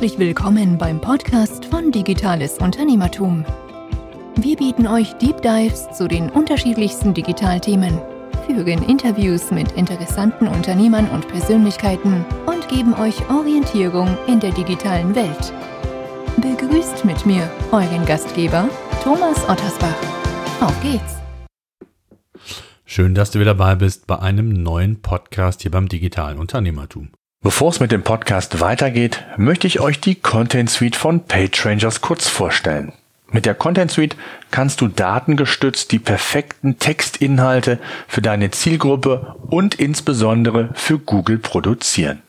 Herzlich willkommen beim Podcast von Digitales Unternehmertum. Wir bieten euch Deep Dives zu den unterschiedlichsten Digitalthemen, führen Interviews mit interessanten Unternehmern und Persönlichkeiten und geben euch Orientierung in der digitalen Welt. Begrüßt mit mir euren Gastgeber Thomas Ottersbach. Auf geht's! Schön, dass du wieder dabei bist bei einem neuen Podcast hier beim digitalen Unternehmertum. Bevor es mit dem Podcast weitergeht, möchte ich euch die Content Suite von PageRangers kurz vorstellen. Mit der Content Suite kannst du datengestützt die perfekten Textinhalte für deine Zielgruppe und insbesondere für Google produzieren.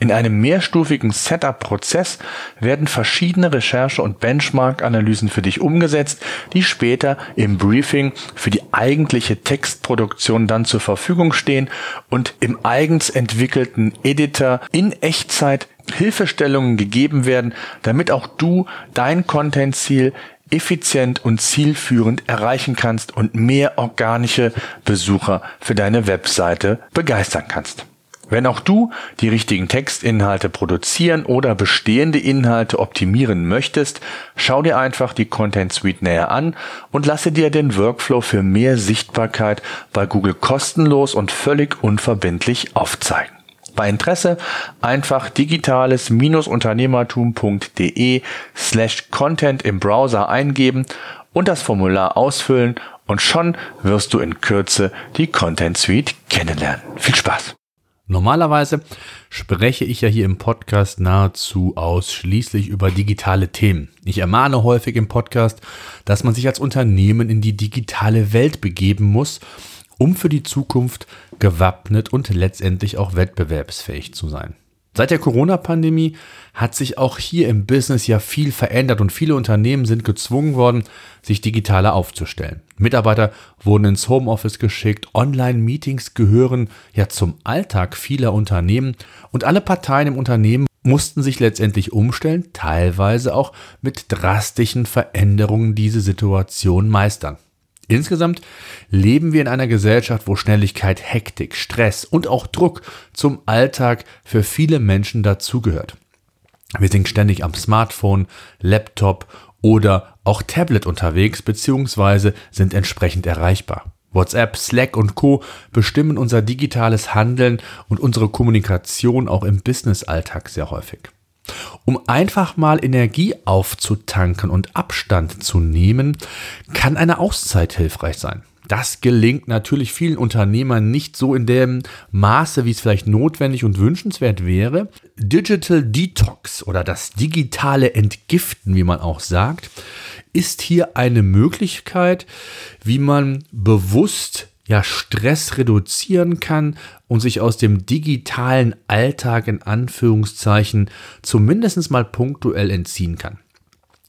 In einem mehrstufigen Setup-Prozess werden verschiedene Recherche- und Benchmark-Analysen für dich umgesetzt, die später im Briefing für die eigentliche Textproduktion dann zur Verfügung stehen und im eigens entwickelten Editor in Echtzeit Hilfestellungen gegeben werden, damit auch du dein Content-Ziel effizient und zielführend erreichen kannst und mehr organische Besucher für deine Webseite begeistern kannst. Wenn auch du die richtigen Textinhalte produzieren oder bestehende Inhalte optimieren möchtest, schau dir einfach die Content Suite näher an und lasse dir den Workflow für mehr Sichtbarkeit bei Google kostenlos und völlig unverbindlich aufzeigen. Bei Interesse einfach digitales-unternehmertum.de slash content im Browser eingeben und das Formular ausfüllen und schon wirst du in Kürze die Content Suite kennenlernen. Viel Spaß! Normalerweise spreche ich ja hier im Podcast nahezu ausschließlich über digitale Themen. Ich ermahne häufig im Podcast, dass man sich als Unternehmen in die digitale Welt begeben muss, um für die Zukunft gewappnet und letztendlich auch wettbewerbsfähig zu sein. Seit der Corona-Pandemie hat sich auch hier im Business ja viel verändert und viele Unternehmen sind gezwungen worden, sich digitaler aufzustellen. Mitarbeiter wurden ins Homeoffice geschickt, Online-Meetings gehören ja zum Alltag vieler Unternehmen und alle Parteien im Unternehmen mussten sich letztendlich umstellen, teilweise auch mit drastischen Veränderungen diese Situation meistern. Insgesamt leben wir in einer Gesellschaft, wo Schnelligkeit, Hektik, Stress und auch Druck zum Alltag für viele Menschen dazugehört. Wir sind ständig am Smartphone, Laptop oder auch Tablet unterwegs bzw. sind entsprechend erreichbar. WhatsApp, Slack und Co bestimmen unser digitales Handeln und unsere Kommunikation auch im Businessalltag sehr häufig. Um einfach mal Energie aufzutanken und Abstand zu nehmen, kann eine Auszeit hilfreich sein. Das gelingt natürlich vielen Unternehmern nicht so in dem Maße, wie es vielleicht notwendig und wünschenswert wäre. Digital Detox oder das digitale Entgiften, wie man auch sagt, ist hier eine Möglichkeit, wie man bewusst ja, Stress reduzieren kann und sich aus dem digitalen Alltag in Anführungszeichen zumindest mal punktuell entziehen kann.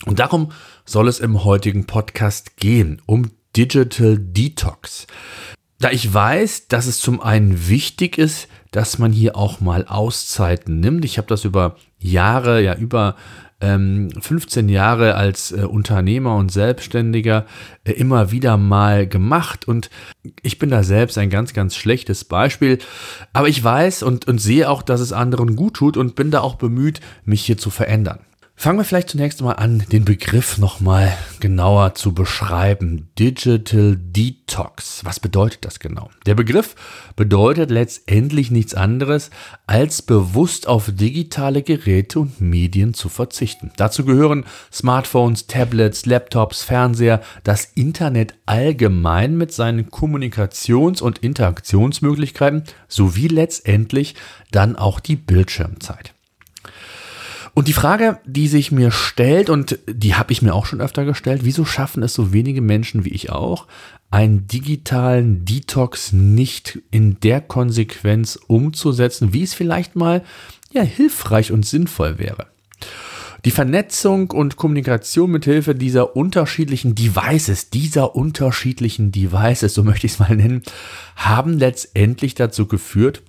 Und darum soll es im heutigen Podcast gehen, um Digital Detox. Da ich weiß, dass es zum einen wichtig ist, dass man hier auch mal Auszeiten nimmt. Ich habe das über Jahre, ja über ähm, 15 Jahre als äh, Unternehmer und Selbstständiger äh, immer wieder mal gemacht und ich bin da selbst ein ganz, ganz schlechtes Beispiel. Aber ich weiß und, und sehe auch, dass es anderen gut tut und bin da auch bemüht, mich hier zu verändern. Fangen wir vielleicht zunächst mal an, den Begriff nochmal genauer zu beschreiben. Digital Detox. Was bedeutet das genau? Der Begriff bedeutet letztendlich nichts anderes, als bewusst auf digitale Geräte und Medien zu verzichten. Dazu gehören Smartphones, Tablets, Laptops, Fernseher, das Internet allgemein mit seinen Kommunikations- und Interaktionsmöglichkeiten sowie letztendlich dann auch die Bildschirmzeit. Und die Frage, die sich mir stellt, und die habe ich mir auch schon öfter gestellt, wieso schaffen es so wenige Menschen wie ich auch, einen digitalen Detox nicht in der Konsequenz umzusetzen, wie es vielleicht mal ja hilfreich und sinnvoll wäre. Die Vernetzung und Kommunikation mit Hilfe dieser unterschiedlichen Devices, dieser unterschiedlichen Devices, so möchte ich es mal nennen, haben letztendlich dazu geführt,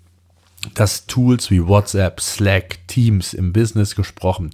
dass Tools wie WhatsApp, Slack, Teams im Business gesprochen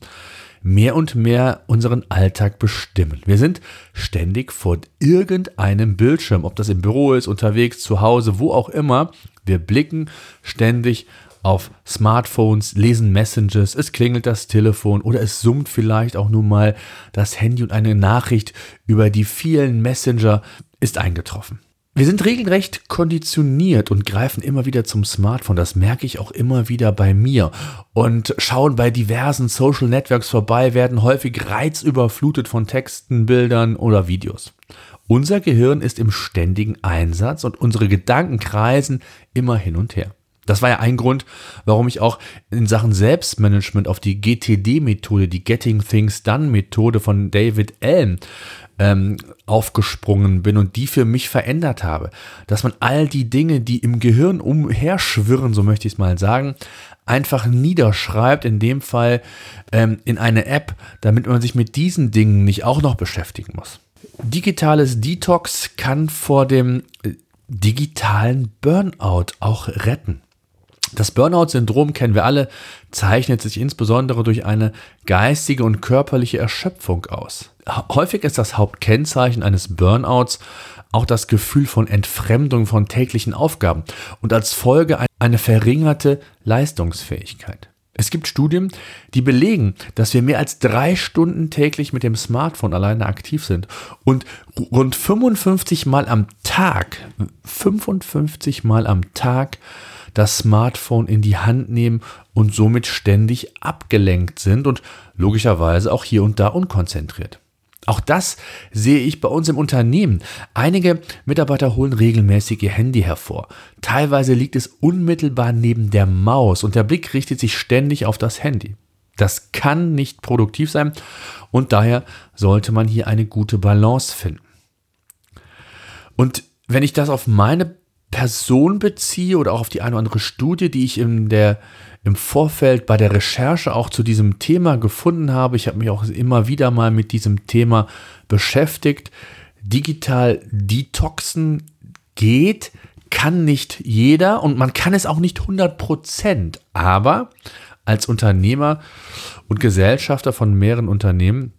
mehr und mehr unseren Alltag bestimmen. Wir sind ständig vor irgendeinem Bildschirm, ob das im Büro ist, unterwegs, zu Hause, wo auch immer. Wir blicken ständig auf Smartphones, lesen Messages, es klingelt das Telefon oder es summt vielleicht auch nur mal das Handy und eine Nachricht über die vielen Messenger ist eingetroffen. Wir sind regelrecht konditioniert und greifen immer wieder zum Smartphone. Das merke ich auch immer wieder bei mir. Und schauen bei diversen Social Networks vorbei, werden häufig reizüberflutet von Texten, Bildern oder Videos. Unser Gehirn ist im ständigen Einsatz und unsere Gedanken kreisen immer hin und her. Das war ja ein Grund, warum ich auch in Sachen Selbstmanagement auf die GTD-Methode, die Getting Things Done-Methode von David Allen ähm, aufgesprungen bin und die für mich verändert habe. Dass man all die Dinge, die im Gehirn umherschwirren, so möchte ich es mal sagen, einfach niederschreibt, in dem Fall ähm, in eine App, damit man sich mit diesen Dingen nicht auch noch beschäftigen muss. Digitales Detox kann vor dem äh, digitalen Burnout auch retten. Das Burnout-Syndrom kennen wir alle, zeichnet sich insbesondere durch eine geistige und körperliche Erschöpfung aus. Häufig ist das Hauptkennzeichen eines Burnouts auch das Gefühl von Entfremdung von täglichen Aufgaben und als Folge eine verringerte Leistungsfähigkeit. Es gibt Studien, die belegen, dass wir mehr als drei Stunden täglich mit dem Smartphone alleine aktiv sind und rund 55 Mal am Tag, 55 Mal am Tag das Smartphone in die Hand nehmen und somit ständig abgelenkt sind und logischerweise auch hier und da unkonzentriert. Auch das sehe ich bei uns im Unternehmen. Einige Mitarbeiter holen regelmäßig ihr Handy hervor. Teilweise liegt es unmittelbar neben der Maus und der Blick richtet sich ständig auf das Handy. Das kann nicht produktiv sein und daher sollte man hier eine gute Balance finden. Und wenn ich das auf meine Person beziehe oder auch auf die eine oder andere Studie, die ich in der, im Vorfeld bei der Recherche auch zu diesem Thema gefunden habe. Ich habe mich auch immer wieder mal mit diesem Thema beschäftigt. Digital Detoxen geht, kann nicht jeder und man kann es auch nicht 100 Prozent. Aber als Unternehmer und Gesellschafter von mehreren Unternehmen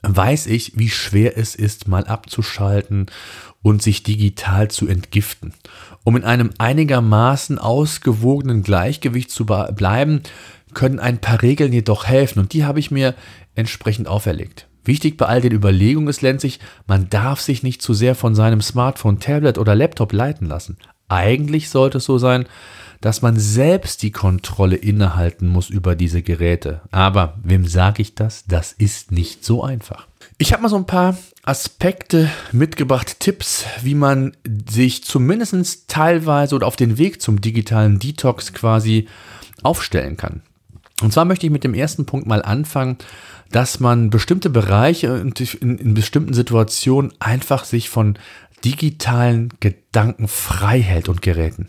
weiß ich, wie schwer es ist, mal abzuschalten und sich digital zu entgiften. Um in einem einigermaßen ausgewogenen Gleichgewicht zu bleiben, können ein paar Regeln jedoch helfen und die habe ich mir entsprechend auferlegt. Wichtig bei all den Überlegungen ist letztlich, man darf sich nicht zu sehr von seinem Smartphone, Tablet oder Laptop leiten lassen. Eigentlich sollte es so sein, dass man selbst die Kontrolle innehalten muss über diese Geräte. Aber wem sage ich das? Das ist nicht so einfach. Ich habe mal so ein paar Aspekte mitgebracht, Tipps, wie man sich zumindest teilweise oder auf den Weg zum digitalen Detox quasi aufstellen kann. Und zwar möchte ich mit dem ersten Punkt mal anfangen, dass man bestimmte Bereiche und in, in bestimmten Situationen einfach sich von digitalen Gedanken frei hält und Geräten.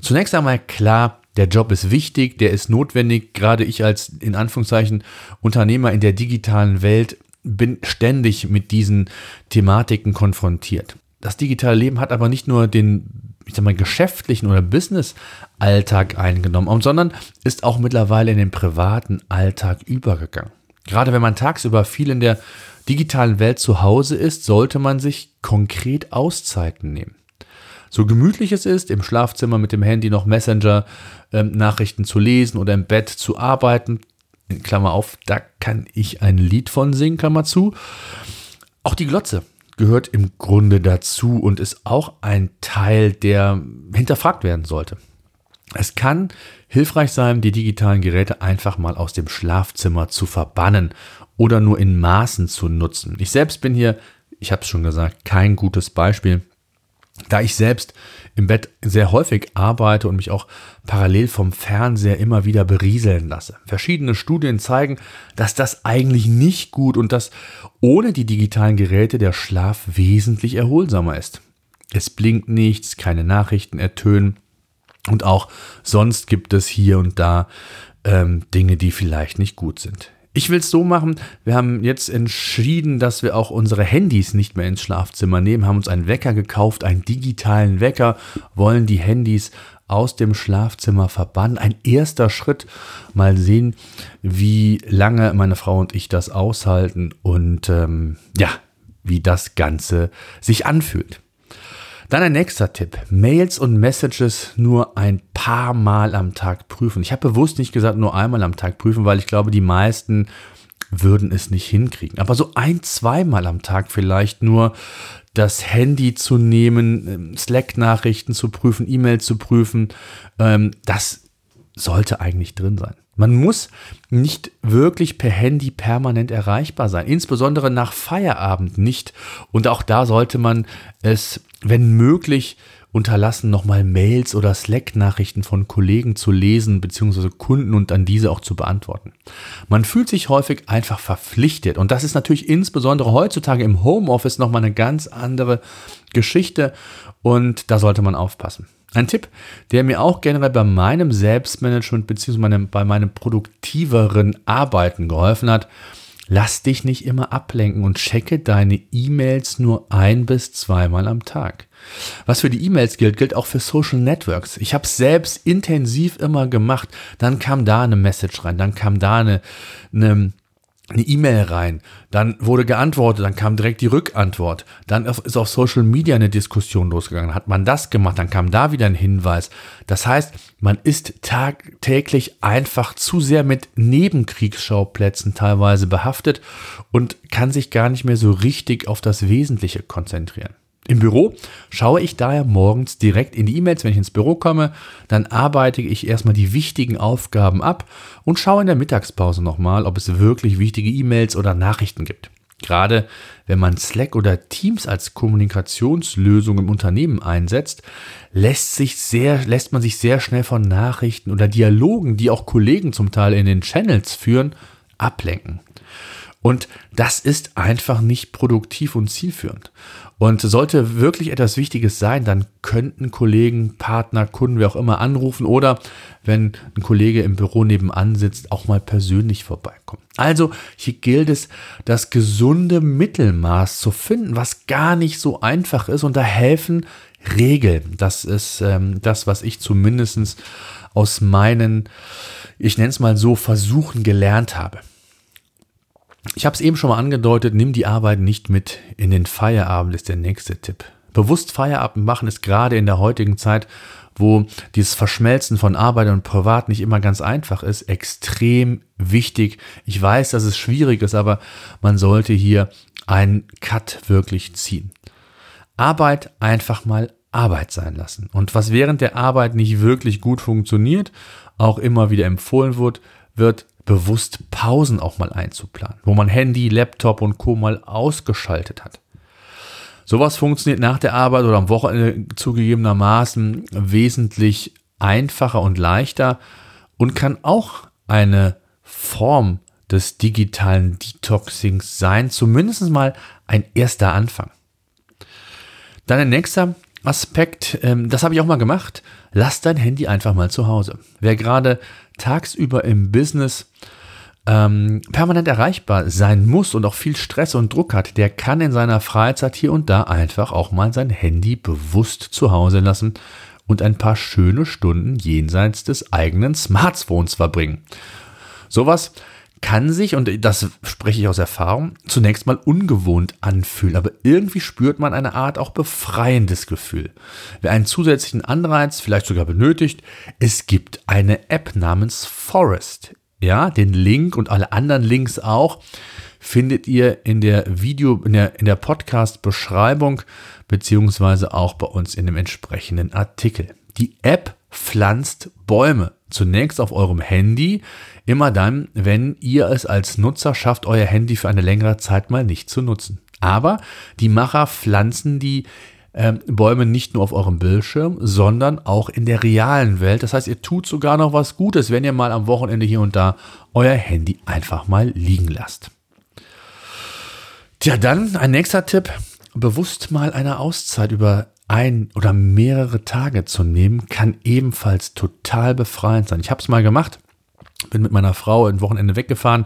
Zunächst einmal klar, der Job ist wichtig, der ist notwendig. Gerade ich als in Anführungszeichen Unternehmer in der digitalen Welt bin ständig mit diesen Thematiken konfrontiert. Das digitale Leben hat aber nicht nur den, ich sag mal, geschäftlichen oder Business-Alltag eingenommen, sondern ist auch mittlerweile in den privaten Alltag übergegangen. Gerade wenn man tagsüber viel in der digitalen Welt zu Hause ist, sollte man sich konkret Auszeiten nehmen so gemütlich es ist, im Schlafzimmer mit dem Handy noch Messenger-Nachrichten ähm, zu lesen oder im Bett zu arbeiten, Klammer auf, da kann ich ein Lied von singen, Klammer zu. Auch die Glotze gehört im Grunde dazu und ist auch ein Teil, der hinterfragt werden sollte. Es kann hilfreich sein, die digitalen Geräte einfach mal aus dem Schlafzimmer zu verbannen oder nur in Maßen zu nutzen. Ich selbst bin hier, ich habe es schon gesagt, kein gutes Beispiel. Da ich selbst im Bett sehr häufig arbeite und mich auch parallel vom Fernseher immer wieder berieseln lasse. Verschiedene Studien zeigen, dass das eigentlich nicht gut und dass ohne die digitalen Geräte der Schlaf wesentlich erholsamer ist. Es blinkt nichts, keine Nachrichten ertönen und auch sonst gibt es hier und da ähm, Dinge, die vielleicht nicht gut sind. Ich will es so machen. Wir haben jetzt entschieden, dass wir auch unsere Handys nicht mehr ins Schlafzimmer nehmen, haben uns einen Wecker gekauft, einen digitalen Wecker, wollen die Handys aus dem Schlafzimmer verbannen. Ein erster Schritt. Mal sehen, wie lange meine Frau und ich das aushalten und ähm, ja, wie das Ganze sich anfühlt. Dann ein nächster Tipp. Mails und Messages nur ein paar Mal am Tag prüfen. Ich habe bewusst nicht gesagt, nur einmal am Tag prüfen, weil ich glaube, die meisten würden es nicht hinkriegen. Aber so ein, zweimal am Tag vielleicht nur das Handy zu nehmen, ähm, Slack-Nachrichten zu prüfen, E-Mails zu prüfen, ähm, das sollte eigentlich drin sein. Man muss nicht wirklich per Handy permanent erreichbar sein, insbesondere nach Feierabend nicht. Und auch da sollte man es, wenn möglich, unterlassen, nochmal Mails oder Slack-Nachrichten von Kollegen zu lesen bzw. Kunden und an diese auch zu beantworten. Man fühlt sich häufig einfach verpflichtet und das ist natürlich insbesondere heutzutage im Homeoffice nochmal eine ganz andere Geschichte und da sollte man aufpassen. Ein Tipp, der mir auch generell bei meinem Selbstmanagement bzw. bei meinem produktiveren Arbeiten geholfen hat, lass dich nicht immer ablenken und checke deine E-Mails nur ein bis zweimal am Tag. Was für die E-Mails gilt, gilt auch für Social Networks. Ich habe es selbst intensiv immer gemacht. Dann kam da eine Message rein, dann kam da eine, eine eine E-Mail rein, dann wurde geantwortet, dann kam direkt die Rückantwort, dann ist auf Social Media eine Diskussion losgegangen, hat man das gemacht, dann kam da wieder ein Hinweis. Das heißt, man ist tagtäglich einfach zu sehr mit Nebenkriegsschauplätzen teilweise behaftet und kann sich gar nicht mehr so richtig auf das Wesentliche konzentrieren. Im Büro schaue ich daher morgens direkt in die E-Mails, wenn ich ins Büro komme. Dann arbeite ich erstmal die wichtigen Aufgaben ab und schaue in der Mittagspause nochmal, ob es wirklich wichtige E-Mails oder Nachrichten gibt. Gerade wenn man Slack oder Teams als Kommunikationslösung im Unternehmen einsetzt, lässt, sich sehr, lässt man sich sehr schnell von Nachrichten oder Dialogen, die auch Kollegen zum Teil in den Channels führen, ablenken. Und das ist einfach nicht produktiv und zielführend. Und sollte wirklich etwas Wichtiges sein, dann könnten Kollegen, Partner, Kunden, wer auch immer anrufen oder wenn ein Kollege im Büro nebenan sitzt, auch mal persönlich vorbeikommen. Also hier gilt es, das gesunde Mittelmaß zu finden, was gar nicht so einfach ist. Und da helfen Regeln. Das ist ähm, das, was ich zumindest aus meinen, ich nenne es mal so, Versuchen gelernt habe. Ich habe es eben schon mal angedeutet, nimm die Arbeit nicht mit in den Feierabend, ist der nächste Tipp. Bewusst Feierabend machen ist gerade in der heutigen Zeit, wo dieses Verschmelzen von Arbeit und Privat nicht immer ganz einfach ist, extrem wichtig. Ich weiß, dass es schwierig ist, aber man sollte hier einen Cut wirklich ziehen. Arbeit einfach mal Arbeit sein lassen. Und was während der Arbeit nicht wirklich gut funktioniert, auch immer wieder empfohlen wird, wird bewusst Pausen auch mal einzuplanen, wo man Handy, Laptop und Co. mal ausgeschaltet hat. Sowas funktioniert nach der Arbeit oder am Wochenende zugegebenermaßen wesentlich einfacher und leichter und kann auch eine Form des digitalen Detoxings sein, zumindest mal ein erster Anfang. Dann ein nächster Aspekt, ähm, das habe ich auch mal gemacht, lass dein Handy einfach mal zu Hause. Wer gerade tagsüber im Business ähm, permanent erreichbar sein muss und auch viel Stress und Druck hat, der kann in seiner Freizeit hier und da einfach auch mal sein Handy bewusst zu Hause lassen und ein paar schöne Stunden jenseits des eigenen Smartphones verbringen. Sowas kann sich, und das spreche ich aus Erfahrung, zunächst mal ungewohnt anfühlen, aber irgendwie spürt man eine Art auch befreiendes Gefühl. Wer einen zusätzlichen Anreiz vielleicht sogar benötigt, es gibt eine App namens Forest. Ja, den Link und alle anderen Links auch findet ihr in der Video, in der, in der Podcast-Beschreibung, beziehungsweise auch bei uns in dem entsprechenden Artikel. Die App pflanzt Bäume. Zunächst auf eurem Handy, immer dann, wenn ihr es als Nutzer schafft, euer Handy für eine längere Zeit mal nicht zu nutzen. Aber die Macher pflanzen die äh, Bäume nicht nur auf eurem Bildschirm, sondern auch in der realen Welt. Das heißt, ihr tut sogar noch was Gutes, wenn ihr mal am Wochenende hier und da euer Handy einfach mal liegen lasst. Tja, dann ein nächster Tipp. Bewusst mal eine Auszeit über ein oder mehrere Tage zu nehmen, kann ebenfalls total befreiend sein. Ich habe es mal gemacht, bin mit meiner Frau ein Wochenende weggefahren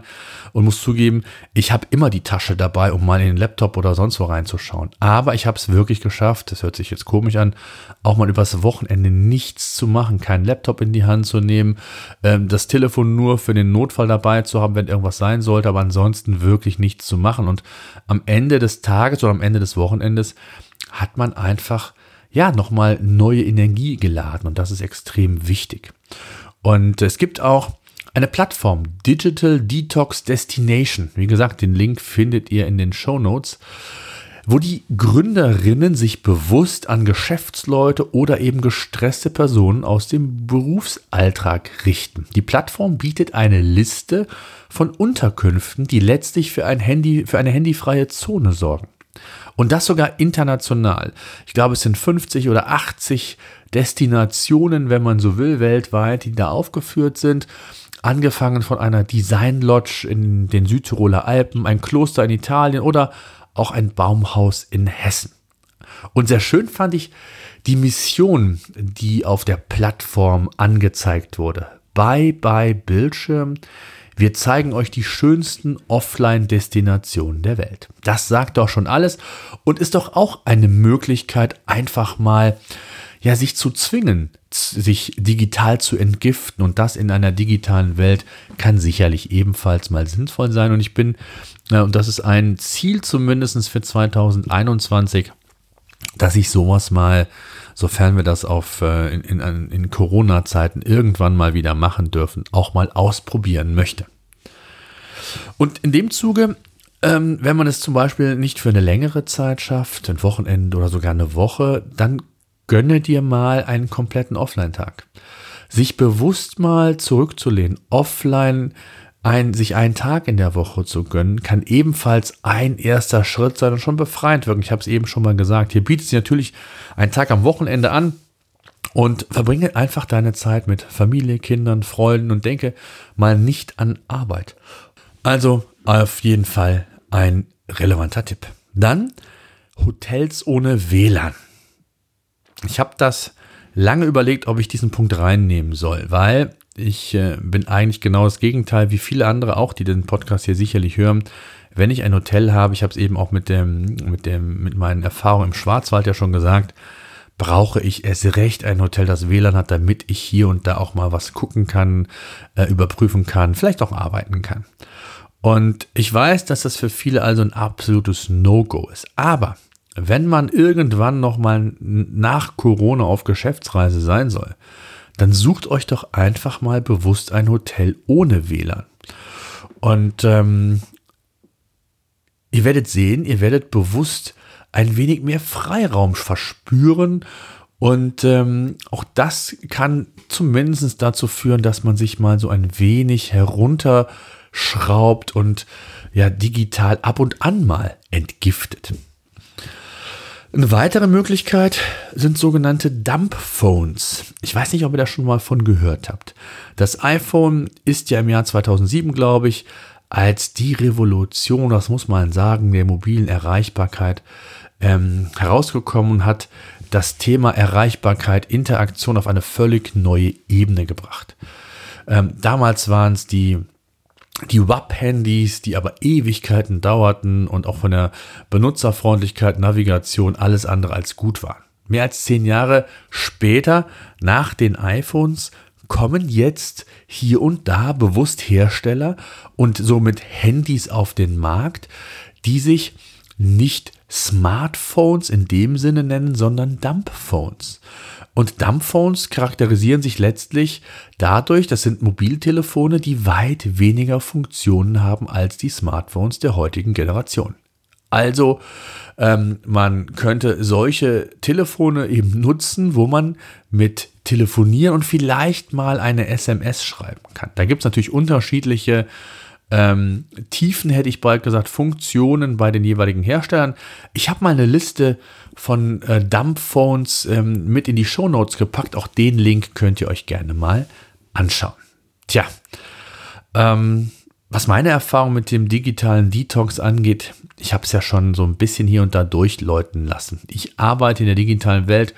und muss zugeben, ich habe immer die Tasche dabei, um mal in den Laptop oder sonst wo reinzuschauen. Aber ich habe es wirklich geschafft, das hört sich jetzt komisch an, auch mal übers Wochenende nichts zu machen, keinen Laptop in die Hand zu nehmen, ähm, das Telefon nur für den Notfall dabei zu haben, wenn irgendwas sein sollte, aber ansonsten wirklich nichts zu machen. Und am Ende des Tages oder am Ende des Wochenendes hat man einfach ja, nochmal neue Energie geladen und das ist extrem wichtig. Und es gibt auch eine Plattform, Digital Detox Destination. Wie gesagt, den Link findet ihr in den Show Notes wo die Gründerinnen sich bewusst an Geschäftsleute oder eben gestresste Personen aus dem Berufsalltag richten. Die Plattform bietet eine Liste von Unterkünften, die letztlich für, ein Handy, für eine handyfreie Zone sorgen. Und das sogar international. Ich glaube, es sind 50 oder 80 Destinationen, wenn man so will, weltweit, die da aufgeführt sind. Angefangen von einer Design Lodge in den Südtiroler Alpen, ein Kloster in Italien oder auch ein Baumhaus in Hessen. Und sehr schön fand ich die Mission, die auf der Plattform angezeigt wurde. Bye bye Bildschirm. Wir zeigen euch die schönsten Offline-Destinationen der Welt. Das sagt doch schon alles und ist doch auch eine Möglichkeit, einfach mal ja, sich zu zwingen, sich digital zu entgiften und das in einer digitalen Welt kann sicherlich ebenfalls mal sinnvoll sein. Und ich bin und das ist ein Ziel zumindest für 2021, dass ich sowas mal, sofern wir das auf, äh, in, in, in Corona-Zeiten irgendwann mal wieder machen dürfen, auch mal ausprobieren möchte. Und in dem Zuge, ähm, wenn man es zum Beispiel nicht für eine längere Zeit schafft, ein Wochenende oder sogar eine Woche, dann gönne dir mal einen kompletten Offline-Tag. Sich bewusst mal zurückzulehnen, offline ein, sich einen Tag in der Woche zu gönnen, kann ebenfalls ein erster Schritt sein und schon befreiend wirken. Ich habe es eben schon mal gesagt. Hier bietet sich natürlich ein Tag am Wochenende an und verbringe einfach deine Zeit mit Familie, Kindern, Freunden und denke mal nicht an Arbeit. Also auf jeden Fall ein relevanter Tipp. Dann Hotels ohne WLAN. Ich habe das lange überlegt, ob ich diesen Punkt reinnehmen soll, weil ich äh, bin eigentlich genau das Gegenteil, wie viele andere auch, die den Podcast hier sicherlich hören. Wenn ich ein Hotel habe, ich habe es eben auch mit dem, mit dem, mit meinen Erfahrungen im Schwarzwald ja schon gesagt, brauche ich erst recht ein Hotel, das WLAN hat, damit ich hier und da auch mal was gucken kann, äh, überprüfen kann, vielleicht auch arbeiten kann. Und ich weiß, dass das für viele also ein absolutes No-Go ist. Aber wenn man irgendwann noch mal nach Corona auf Geschäftsreise sein soll, dann sucht euch doch einfach mal bewusst ein Hotel ohne WLAN. Und ähm, ihr werdet sehen, ihr werdet bewusst ein wenig mehr Freiraum verspüren. Und ähm, auch das kann zumindest dazu führen, dass man sich mal so ein wenig herunterschraubt und ja digital ab und an mal entgiftet. Eine weitere Möglichkeit sind sogenannte Dump Phones. Ich weiß nicht, ob ihr da schon mal von gehört habt. Das iPhone ist ja im Jahr 2007, glaube ich, als die Revolution, das muss man sagen, der mobilen Erreichbarkeit ähm, herausgekommen und hat das Thema Erreichbarkeit, Interaktion auf eine völlig neue Ebene gebracht. Ähm, damals waren es die die WAP-Handys, die aber Ewigkeiten dauerten und auch von der Benutzerfreundlichkeit, Navigation alles andere als gut waren. Mehr als zehn Jahre später, nach den iPhones, kommen jetzt hier und da bewusst Hersteller und somit Handys auf den Markt, die sich nicht Smartphones in dem Sinne nennen, sondern Dumphones. Und Dumbphones charakterisieren sich letztlich dadurch, das sind Mobiltelefone, die weit weniger Funktionen haben als die Smartphones der heutigen Generation. Also ähm, man könnte solche Telefone eben nutzen, wo man mit telefonieren und vielleicht mal eine SMS schreiben kann. Da gibt es natürlich unterschiedliche ähm, Tiefen, hätte ich bald gesagt, Funktionen bei den jeweiligen Herstellern. Ich habe mal eine Liste von äh, Dumbphones ähm, mit in die Show Notes gepackt. Auch den Link könnt ihr euch gerne mal anschauen. Tja, ähm, was meine Erfahrung mit dem digitalen Detox angeht, ich habe es ja schon so ein bisschen hier und da durchläuten lassen. Ich arbeite in der digitalen Welt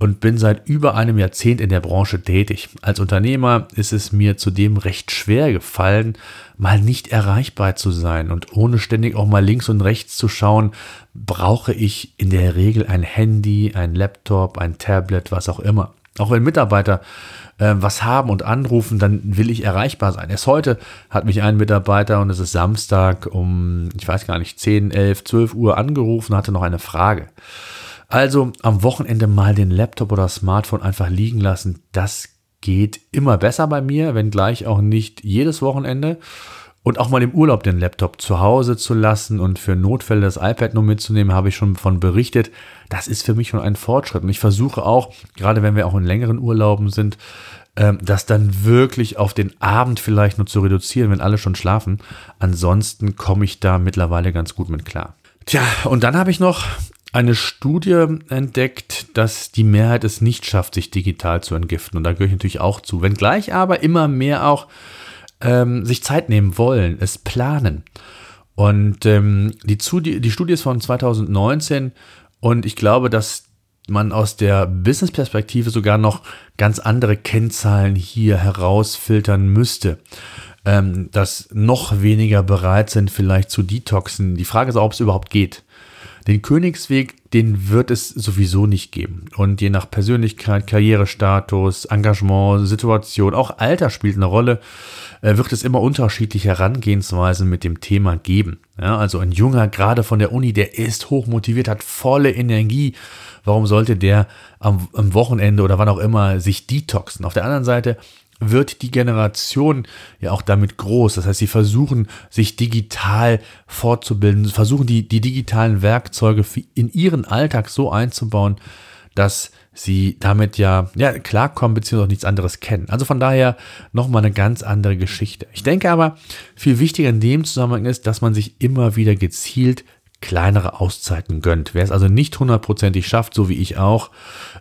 und bin seit über einem Jahrzehnt in der Branche tätig. Als Unternehmer ist es mir zudem recht schwer gefallen, mal nicht erreichbar zu sein und ohne ständig auch mal links und rechts zu schauen, brauche ich in der Regel ein Handy, ein Laptop, ein Tablet, was auch immer. Auch wenn Mitarbeiter äh, was haben und anrufen, dann will ich erreichbar sein. Erst heute hat mich ein Mitarbeiter und es ist Samstag um, ich weiß gar nicht, 10, 11, 12 Uhr angerufen, hatte noch eine Frage. Also am Wochenende mal den Laptop oder Smartphone einfach liegen lassen, das geht immer besser bei mir, wenngleich auch nicht jedes Wochenende. Und auch mal im Urlaub den Laptop zu Hause zu lassen und für Notfälle das iPad nur mitzunehmen, habe ich schon von berichtet. Das ist für mich schon ein Fortschritt. Und ich versuche auch, gerade wenn wir auch in längeren Urlauben sind, ähm, das dann wirklich auf den Abend vielleicht nur zu reduzieren, wenn alle schon schlafen. Ansonsten komme ich da mittlerweile ganz gut mit klar. Tja, und dann habe ich noch eine Studie entdeckt, dass die Mehrheit es nicht schafft, sich digital zu entgiften. Und da gehöre ich natürlich auch zu. Wenngleich aber immer mehr auch ähm, sich Zeit nehmen wollen, es planen. Und ähm, die, die Studie ist von 2019 und ich glaube, dass man aus der Business-Perspektive sogar noch ganz andere Kennzahlen hier herausfiltern müsste. Ähm, dass noch weniger bereit sind, vielleicht zu detoxen. Die Frage ist auch, ob es überhaupt geht. Den Königsweg, den wird es sowieso nicht geben. Und je nach Persönlichkeit, Karrierestatus, Engagement, Situation, auch Alter spielt eine Rolle, äh, wird es immer unterschiedliche Herangehensweisen mit dem Thema geben. Ja, also ein Junger, gerade von der Uni, der ist hochmotiviert, hat volle Energie. Warum sollte der am, am Wochenende oder wann auch immer sich detoxen? Auf der anderen Seite wird die Generation ja auch damit groß. Das heißt, sie versuchen, sich digital fortzubilden, versuchen die, die digitalen Werkzeuge in ihren Alltag so einzubauen, dass sie damit ja, ja klarkommen beziehungsweise nichts anderes kennen. Also von daher nochmal eine ganz andere Geschichte. Ich denke aber, viel wichtiger in dem Zusammenhang ist, dass man sich immer wieder gezielt kleinere Auszeiten gönnt. Wer es also nicht hundertprozentig schafft, so wie ich auch,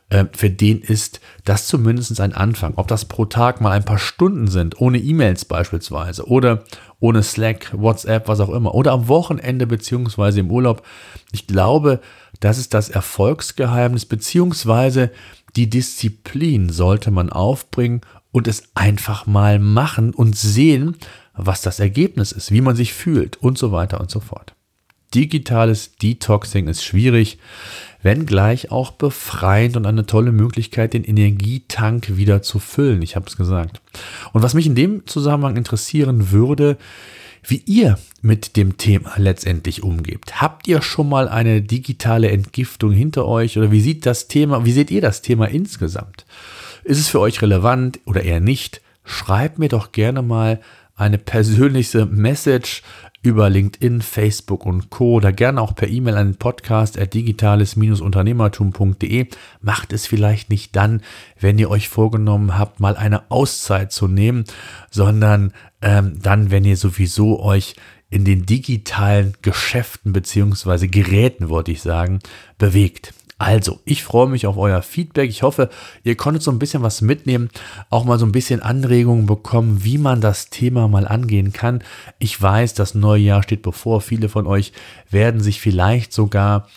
äh, für den ist das zumindest ein Anfang. Ob das pro Tag mal ein paar Stunden sind, ohne E-Mails beispielsweise oder ohne Slack, WhatsApp, was auch immer, oder am Wochenende beziehungsweise im Urlaub. Ich glaube, das ist das Erfolgsgeheimnis beziehungsweise die Disziplin sollte man aufbringen und es einfach mal machen und sehen, was das Ergebnis ist, wie man sich fühlt und so weiter und so fort. Digitales Detoxing ist schwierig, wenngleich auch befreiend und eine tolle Möglichkeit, den Energietank wieder zu füllen. Ich habe es gesagt. Und was mich in dem Zusammenhang interessieren würde, wie ihr mit dem Thema letztendlich umgebt. Habt ihr schon mal eine digitale Entgiftung hinter euch oder wie sieht das Thema, wie seht ihr das Thema insgesamt? Ist es für euch relevant oder eher nicht? Schreibt mir doch gerne mal eine persönliche Message über LinkedIn, Facebook und Co. oder gerne auch per E-Mail an den Podcast at digitales-unternehmertum.de. Macht es vielleicht nicht dann, wenn ihr euch vorgenommen habt, mal eine Auszeit zu nehmen, sondern ähm, dann, wenn ihr sowieso euch in den digitalen Geschäften beziehungsweise Geräten, wollte ich sagen, bewegt. Also, ich freue mich auf euer Feedback. Ich hoffe, ihr konntet so ein bisschen was mitnehmen, auch mal so ein bisschen Anregungen bekommen, wie man das Thema mal angehen kann. Ich weiß, das neue Jahr steht bevor. Viele von euch werden sich vielleicht sogar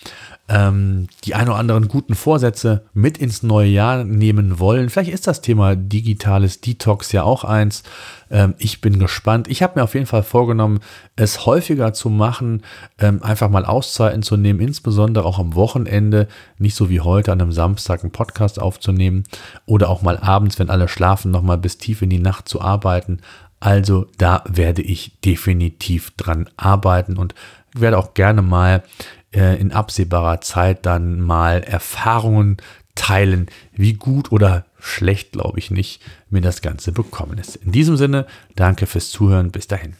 ähm, die ein oder anderen guten Vorsätze mit ins neue Jahr nehmen wollen. Vielleicht ist das Thema digitales Detox ja auch eins. Ähm, ich bin gespannt. Ich habe mir auf jeden Fall vorgenommen, es häufiger zu machen, ähm, einfach mal Auszeiten zu nehmen, insbesondere auch am Wochenende, nicht so wie heute an einem Samstag einen Podcast aufzunehmen oder auch mal abends, wenn alle schlafen, nochmal bis tief in die Nacht zu arbeiten. Also da werde ich definitiv dran arbeiten und werde auch gerne mal äh, in absehbarer Zeit dann mal Erfahrungen teilen, wie gut oder schlecht, glaube ich nicht, mir das Ganze bekommen ist. In diesem Sinne, danke fürs Zuhören, bis dahin.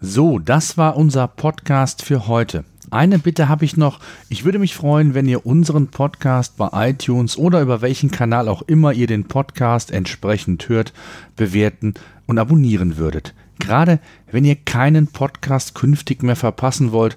So, das war unser Podcast für heute. Eine Bitte habe ich noch. Ich würde mich freuen, wenn ihr unseren Podcast bei iTunes oder über welchen Kanal auch immer ihr den Podcast entsprechend hört, bewerten und abonnieren würdet. Gerade wenn ihr keinen Podcast künftig mehr verpassen wollt,